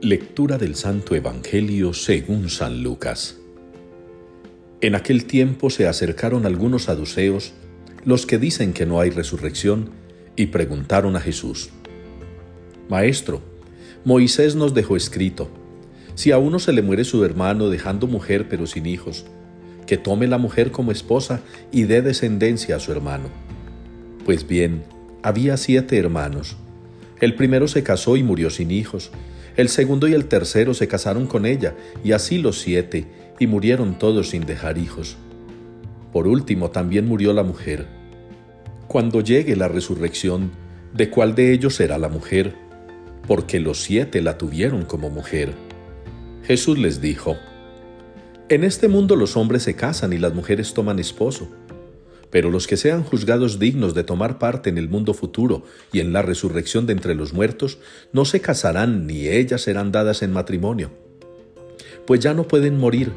Lectura del Santo Evangelio según San Lucas. En aquel tiempo se acercaron algunos saduceos, los que dicen que no hay resurrección, y preguntaron a Jesús, Maestro, Moisés nos dejó escrito, si a uno se le muere su hermano dejando mujer pero sin hijos, que tome la mujer como esposa y dé descendencia a su hermano. Pues bien, había siete hermanos. El primero se casó y murió sin hijos, el segundo y el tercero se casaron con ella, y así los siete, y murieron todos sin dejar hijos. Por último también murió la mujer. Cuando llegue la resurrección, ¿de cuál de ellos será la mujer? Porque los siete la tuvieron como mujer. Jesús les dijo, En este mundo los hombres se casan y las mujeres toman esposo pero los que sean juzgados dignos de tomar parte en el mundo futuro y en la resurrección de entre los muertos, no se casarán ni ellas serán dadas en matrimonio. Pues ya no pueden morir,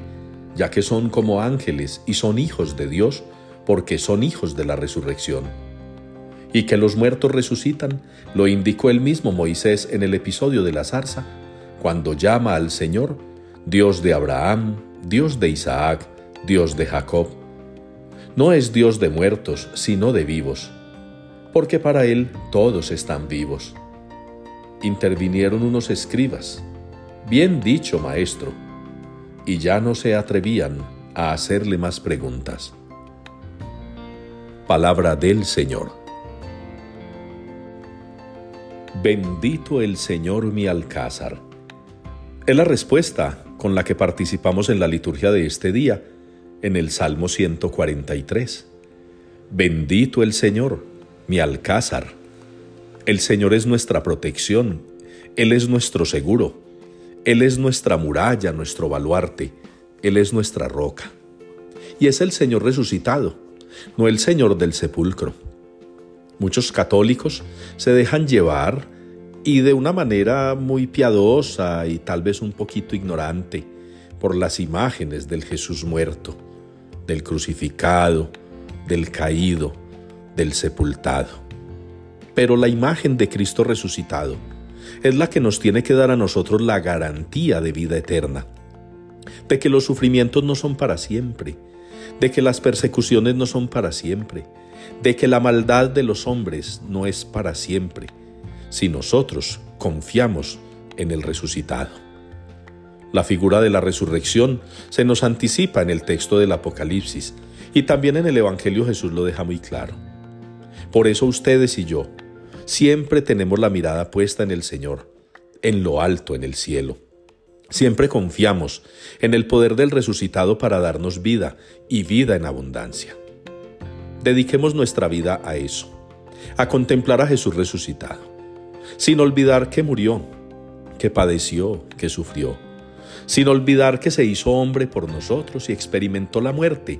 ya que son como ángeles y son hijos de Dios, porque son hijos de la resurrección. Y que los muertos resucitan, lo indicó el mismo Moisés en el episodio de la zarza, cuando llama al Señor, Dios de Abraham, Dios de Isaac, Dios de Jacob no es Dios de muertos, sino de vivos, porque para Él todos están vivos. Intervinieron unos escribas, bien dicho, maestro, y ya no se atrevían a hacerle más preguntas. Palabra del Señor. Bendito el Señor mi alcázar. Es la respuesta con la que participamos en la liturgia de este día en el Salmo 143. Bendito el Señor, mi alcázar. El Señor es nuestra protección, Él es nuestro seguro, Él es nuestra muralla, nuestro baluarte, Él es nuestra roca. Y es el Señor resucitado, no el Señor del sepulcro. Muchos católicos se dejan llevar y de una manera muy piadosa y tal vez un poquito ignorante por las imágenes del Jesús muerto del crucificado, del caído, del sepultado. Pero la imagen de Cristo resucitado es la que nos tiene que dar a nosotros la garantía de vida eterna, de que los sufrimientos no son para siempre, de que las persecuciones no son para siempre, de que la maldad de los hombres no es para siempre, si nosotros confiamos en el resucitado. La figura de la resurrección se nos anticipa en el texto del Apocalipsis y también en el Evangelio Jesús lo deja muy claro. Por eso ustedes y yo siempre tenemos la mirada puesta en el Señor, en lo alto, en el cielo. Siempre confiamos en el poder del resucitado para darnos vida y vida en abundancia. Dediquemos nuestra vida a eso, a contemplar a Jesús resucitado, sin olvidar que murió, que padeció, que sufrió sin olvidar que se hizo hombre por nosotros y experimentó la muerte,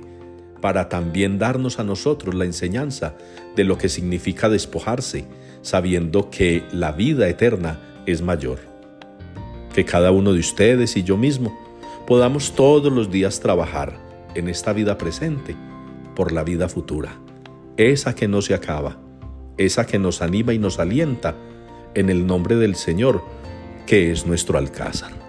para también darnos a nosotros la enseñanza de lo que significa despojarse, sabiendo que la vida eterna es mayor. Que cada uno de ustedes y yo mismo podamos todos los días trabajar en esta vida presente por la vida futura, esa que no se acaba, esa que nos anima y nos alienta en el nombre del Señor, que es nuestro alcázar.